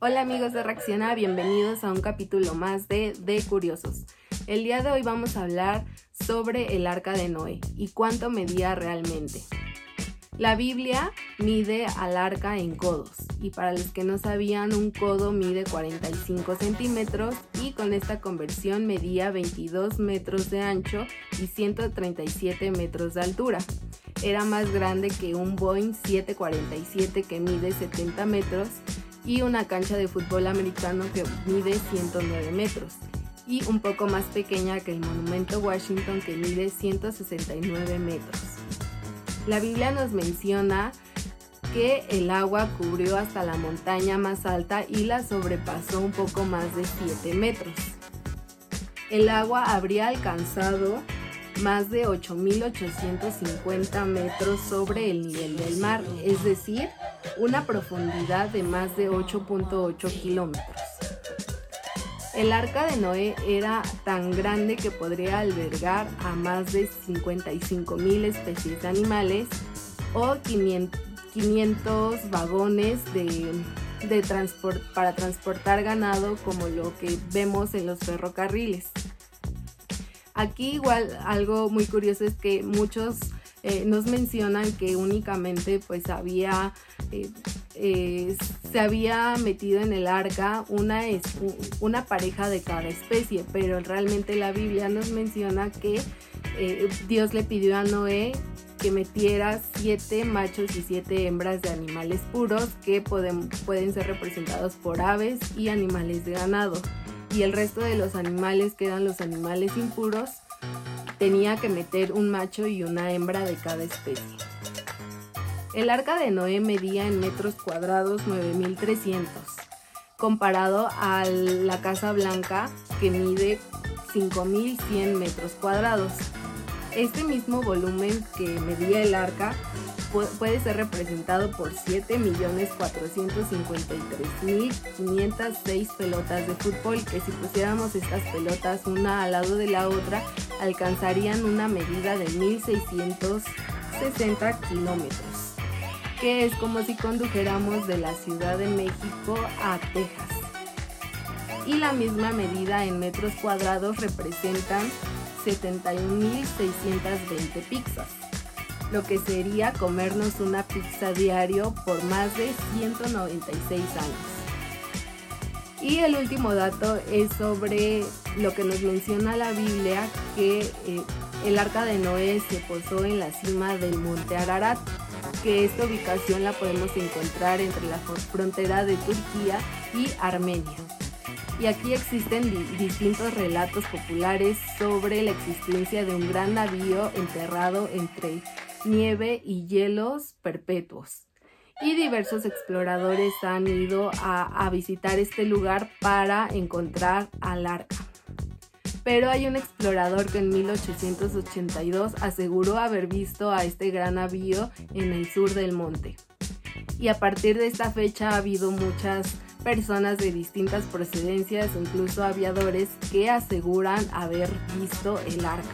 Hola amigos de Reacciona, bienvenidos a un capítulo más de De Curiosos. El día de hoy vamos a hablar sobre el arca de Noé y cuánto medía realmente. La Biblia mide al arca en codos y para los que no sabían un codo mide 45 centímetros y con esta conversión medía 22 metros de ancho y 137 metros de altura. Era más grande que un Boeing 747 que mide 70 metros y una cancha de fútbol americano que mide 109 metros y un poco más pequeña que el Monumento Washington que mide 169 metros. La Biblia nos menciona que el agua cubrió hasta la montaña más alta y la sobrepasó un poco más de 7 metros. El agua habría alcanzado más de 8.850 metros sobre el nivel del mar, es decir, una profundidad de más de 8.8 kilómetros. El arca de Noé era tan grande que podría albergar a más de 55.000 especies de animales o 500, vagones de, para transportar ganado como lo que vemos en los ferrocarriles. Aquí igual algo muy curioso es que muchos eh, nos mencionan que únicamente pues había eh, eh, se había metido en el arca una, una pareja de cada especie, pero realmente la Biblia nos menciona que Dios le pidió a Noé que metiera siete machos y siete hembras de animales puros que pueden, pueden ser representados por aves y animales de ganado. Y el resto de los animales que eran los animales impuros tenía que meter un macho y una hembra de cada especie. El arca de Noé medía en metros cuadrados 9300, comparado a la Casa Blanca que mide 5100 metros cuadrados. Este mismo volumen que medía el arca puede ser representado por 7.453.506 pelotas de fútbol, que si pusiéramos estas pelotas una al lado de la otra, alcanzarían una medida de 1.660 kilómetros, que es como si condujéramos de la Ciudad de México a Texas. Y la misma medida en metros cuadrados representan 71.620 pizzas lo que sería comernos una pizza diario por más de 196 años. Y el último dato es sobre lo que nos menciona la Biblia, que eh, el arca de Noé se posó en la cima del monte Ararat, que esta ubicación la podemos encontrar entre la frontera de Turquía y Armenia. Y aquí existen distintos relatos populares sobre la existencia de un gran navío enterrado entre nieve y hielos perpetuos. Y diversos exploradores han ido a, visitar este lugar para encontrar al arca. Pero hay un explorador que en 1882 aseguró haber visto a este gran navío en el sur del monte. Y a partir de esta fecha ha habido muchas personas de distintas procedencias, incluso aviadores, que aseguran haber visto el arca.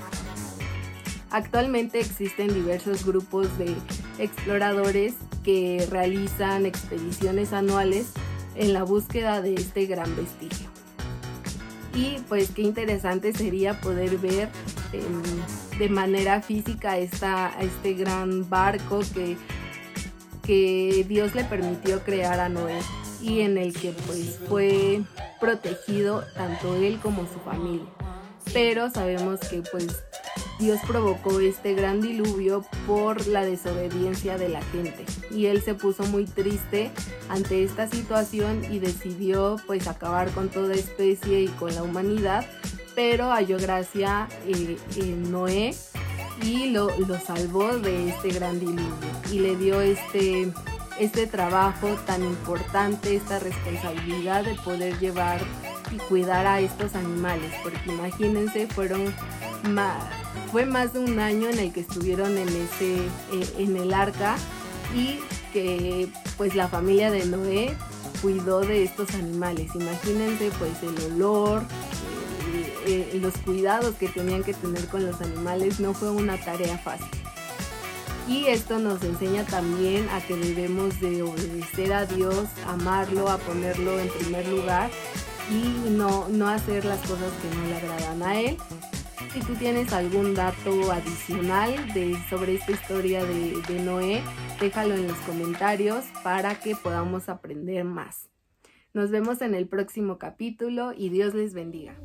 Actualmente existen diversos grupos de exploradores que realizan expediciones anuales en la búsqueda de este gran vestigio. Y pues qué interesante sería poder ver em, de manera física esta, este gran barco que, que Dios le permitió crear a Noé y en el que pues fue protegido tanto él como su familia. Pero sabemos que pues Dios provocó este gran diluvio por la desobediencia de la gente y él se puso muy triste ante esta situación y decidió pues acabar con toda especie y con la humanidad, pero halló gracia eh, en Noé y lo, lo, salvó de este gran diluvio y le dio este, este trabajo tan importante, esta responsabilidad de poder llevar y cuidar a estos animales, porque imagínense, fueron fue más de un año en el que estuvieron en ese eh, en el arca y que pues la familia de Noé cuidó de estos animales. Imagínense pues el olor, eh, eh, los cuidados que tenían que tener con los animales no fue una tarea fácil. Y esto nos enseña también a que debemos de obedecer a Dios, amarlo, a ponerlo en primer lugar y no, no hacer las cosas que no le agradan a Él. Si tú tienes algún dato adicional de, sobre esta historia de, de Noé, déjalo en los comentarios para que podamos aprender más. Nos vemos en el próximo capítulo y Dios les bendiga.